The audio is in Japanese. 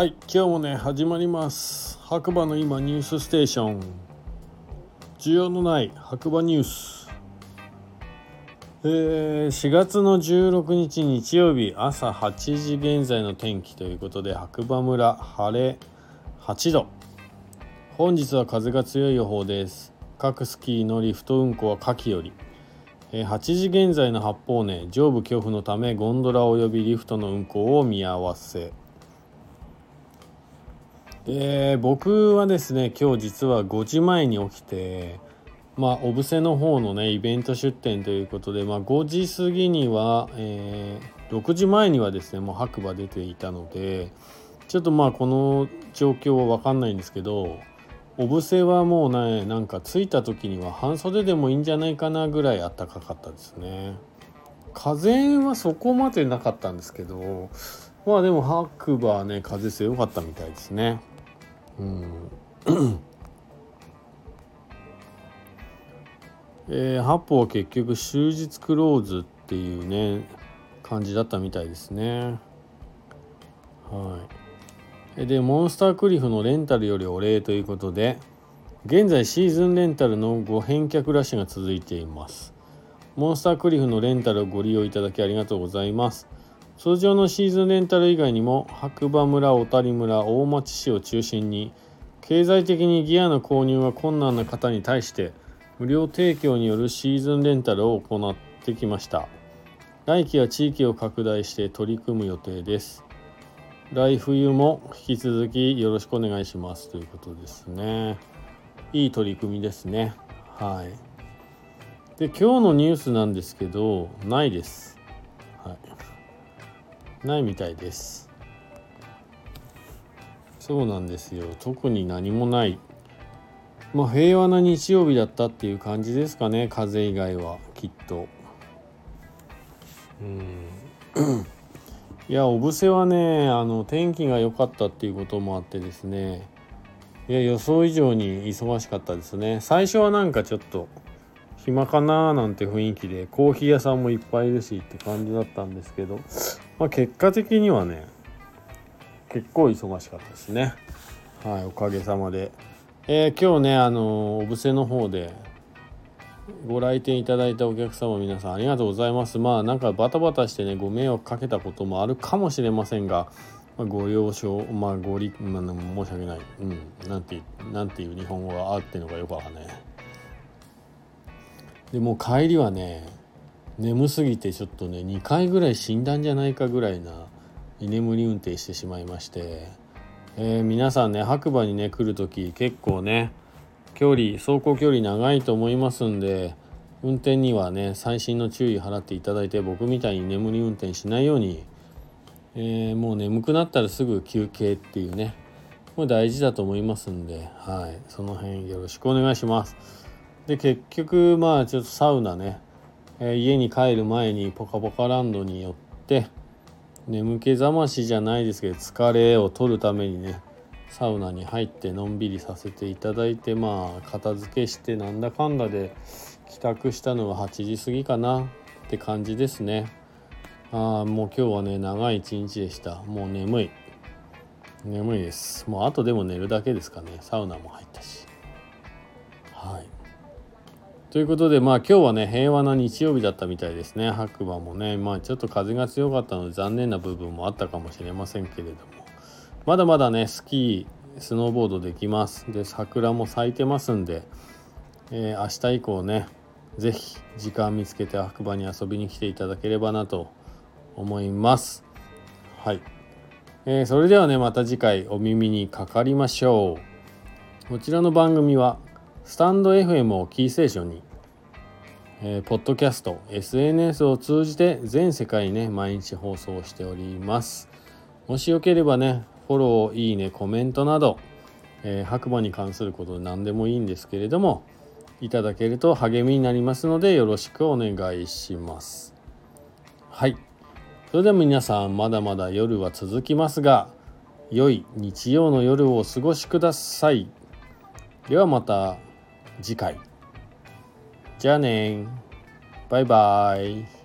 はい今日もね始まります。白馬の今ニュースステーション。需要のない白馬ニュース。えー、4月の16日日曜日朝8時現在の天気ということで白馬村晴れ8度。本日は風が強い予報です。各スキーのリフト運行は夏季より。8時現在の八方根上部恐怖のためゴンドラ及びリフトの運行を見合わせ。で僕はですね今日実は5時前に起きてまあ小布施の方のねイベント出店ということで、まあ、5時過ぎには、えー、6時前にはですねもう白馬出ていたのでちょっとまあこの状況は分かんないんですけどお布施はもうねなんか着いた時には半袖でもいいんじゃないかなぐらい暖かかったですね。風はそこまでなかったんですけどまあでも白馬はね風強かったみたいですね。ん。えー、八方は結局終日クローズっていうね感じだったみたいですね。はい。でモンスタークリフのレンタルよりお礼ということで現在シーズンレンタルのご返却ラッシュが続いています。モンスタークリフのレンタルをご利用いただきありがとうございます。通常のシーズンレンタル以外にも白馬村小谷村大町市を中心に経済的にギアの購入が困難な方に対して無料提供によるシーズンレンタルを行ってきました来期は地域を拡大して取り組む予定です来冬も引き続きよろしくお願いしますということですね。いい取り組みですね。はい。で、今日のニュースなんですけど、ないです。はい。ないみたいです。そうなんですよ。特に何もない。まあ、平和な日曜日だったっていう感じですかね。風以外は、きっと。うん。いや小布施はねあの天気が良かったっていうこともあってですねいや予想以上に忙しかったですね最初はなんかちょっと暇かなーなんて雰囲気でコーヒー屋さんもいっぱいいるしって感じだったんですけど、まあ、結果的にはね結構忙しかったですねはいおかげさまで、えー、今日ねあの小布施の方でご来店いただいたお客様皆さんありがとうございます。まあなんかバタバタしてねご迷惑かけたこともあるかもしれませんが、まあ、ご了承まあご理、まあ、申し訳ない、うん、なんてなんていう日本語があってのかよくわかんない。でも帰りはね眠すぎてちょっとね2回ぐらい死んだんじゃないかぐらいな居眠り運転してしまいまして、えー、皆さんね白馬にね来る時結構ね距離走行距離長いと思いますんで運転にはね細心の注意払っていただいて僕みたいに眠り運転しないように、えー、もう眠くなったらすぐ休憩っていうねこれ大事だと思いますんで、はい、その辺よろしくお願いします。で結局まあちょっとサウナね、えー、家に帰る前にポカポカランドに寄って眠気覚ましじゃないですけど疲れを取るためにねサウナに入ってのんびりさせていただいてまあ片付けしてなんだかんだで帰宅したのは8時過ぎかなって感じですね。ああもう今日はね長い一日でした。もう眠い。眠いです。もうあとでも寝るだけですかね。サウナも入ったし。はい。ということでまあ今日はね平和な日曜日だったみたいですね。白馬もねまあちょっと風が強かったので残念な部分もあったかもしれませんけれども。まだまだねスキースノーボードできます。で桜も咲いてますんで、えー、明日以降ね是非時間見つけて白馬に遊びに来ていただければなと思います。はい、えー、それではねまた次回お耳にかかりましょう。こちらの番組はスタンド FM をキーステーションにえー、ポッドキャスト SNS を通じて全世界にね毎日放送しておりますもしよければねフォロー、いいね、コメントなど、えー、白馬に関することで何でもいいんですけれども、いただけると励みになりますのでよろしくお願いします。はい。それでは皆さん、まだまだ夜は続きますが、良い日曜の夜をお過ごしください。ではまた次回。じゃあねバイバイ。